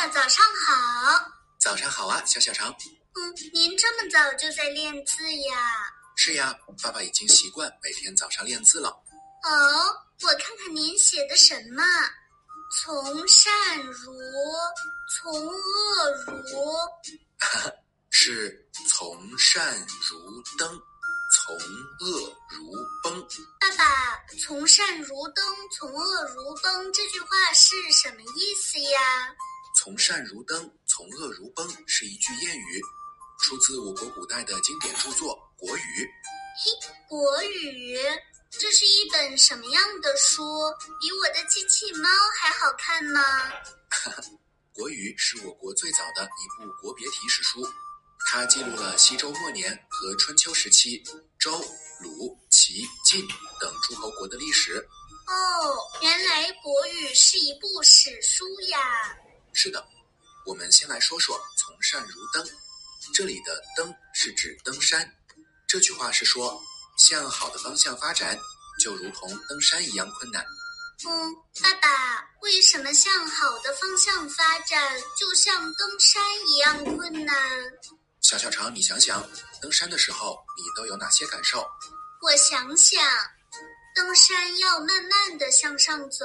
爸，早上好。早上好啊，小小肠。嗯，您这么早就在练字呀？是呀，爸爸已经习惯每天早上练字了。哦，我看看您写的什么？从善如，从恶如。是从善如登，从恶如崩。爸爸，从善如登，从恶如崩，这句话是什么意思呀？从善如登，从恶如崩是一句谚语，出自我国古代的经典著作《国语》。嘿，《国语》，这是一本什么样的书？比我的机器猫还好看吗？《国语》是我国最早的一部国别体史书，它记录了西周末年和春秋时期周、鲁、齐、晋等诸侯国的历史。哦，原来《国语》是一部史书呀。是的，我们先来说说“从善如登”。这里的“登”是指登山。这句话是说，向好的方向发展，就如同登山一样困难。嗯，爸爸，为什么向好的方向发展，就像登山一样困难？小小常，你想想，登山的时候你都有哪些感受？我想想，登山要慢慢的向上走，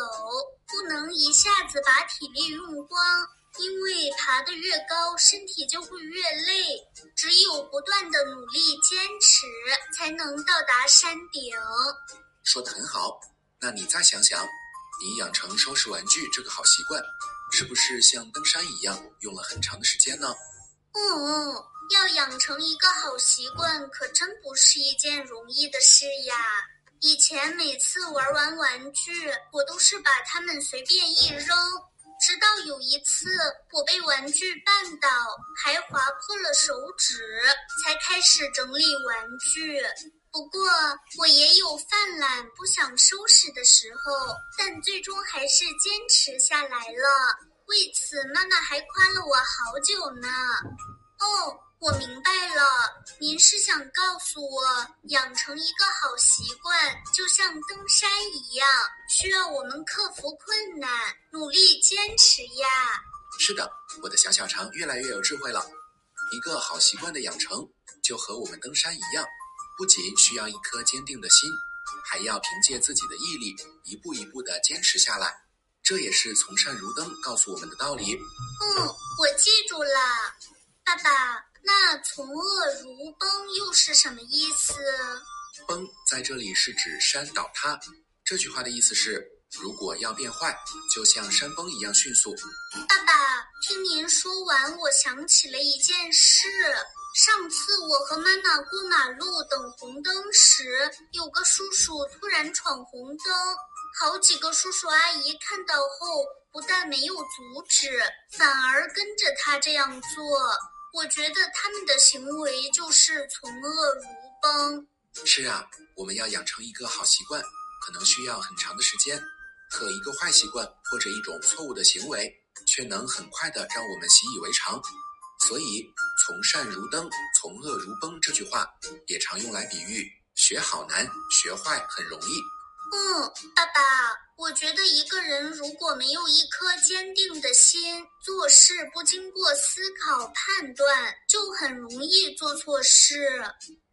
不能一下子把体力用光，因为爬得越高，身体就会越累。只有不断的努力坚持，才能到达山顶。说得很好。那你再想想，你养成收拾玩具这个好习惯，是不是像登山一样用了很长的时间呢？嗯，要养成一个好习惯，可真不是一件容易的事呀。以前每次玩完玩具，我都是把它们随便一扔，直到有一次我被玩具绊倒，还划破了手指，才开始整理玩具。不过我也有犯懒不想收拾的时候，但最终还是坚持下来了。为此，妈妈还夸了我好久呢。哦，我明白了，您是想告诉我，养成一个好习惯，就像登山一样，需要我们克服困难，努力坚持呀。是的，我的小小肠越来越有智慧了。一个好习惯的养成，就和我们登山一样，不仅需要一颗坚定的心，还要凭借自己的毅力，一步一步地坚持下来。这也是从善如登告诉我们的道理。嗯，我记住了。爸爸，那从恶如崩又是什么意思？崩在这里是指山倒塌。这句话的意思是，如果要变坏，就像山崩一样迅速。爸爸，听您说完，我想起了一件事。上次我和妈妈过马路等红灯时，有个叔叔突然闯红灯，好几个叔叔阿姨看到后，不但没有阻止，反而跟着他这样做。我觉得他们的行为就是从恶如崩。是啊，我们要养成一个好习惯，可能需要很长的时间；可一个坏习惯或者一种错误的行为，却能很快的让我们习以为常。所以，“从善如登，从恶如崩”这句话也常用来比喻学好难，学坏很容易。嗯，爸爸，我觉得一个人如果没有一颗坚定的心，做事不经过思考判断，就很容易做错事。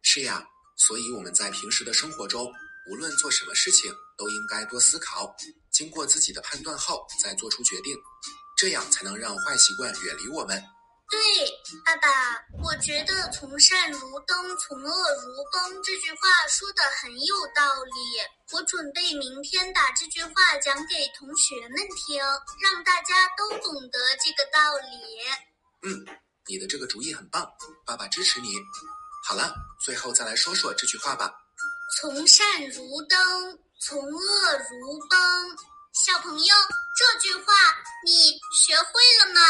是呀，所以我们在平时的生活中，无论做什么事情，都应该多思考，经过自己的判断后再做出决定，这样才能让坏习惯远离我们。对，爸爸，我觉得“从善如登，从恶如崩”这句话说的很有道理。我准备明天把这句话讲给同学们听，让大家都懂得这个道理。嗯，你的这个主意很棒，爸爸支持你。好了，最后再来说说这句话吧。从善如登，从恶如崩。小朋友，这句话你学会了吗？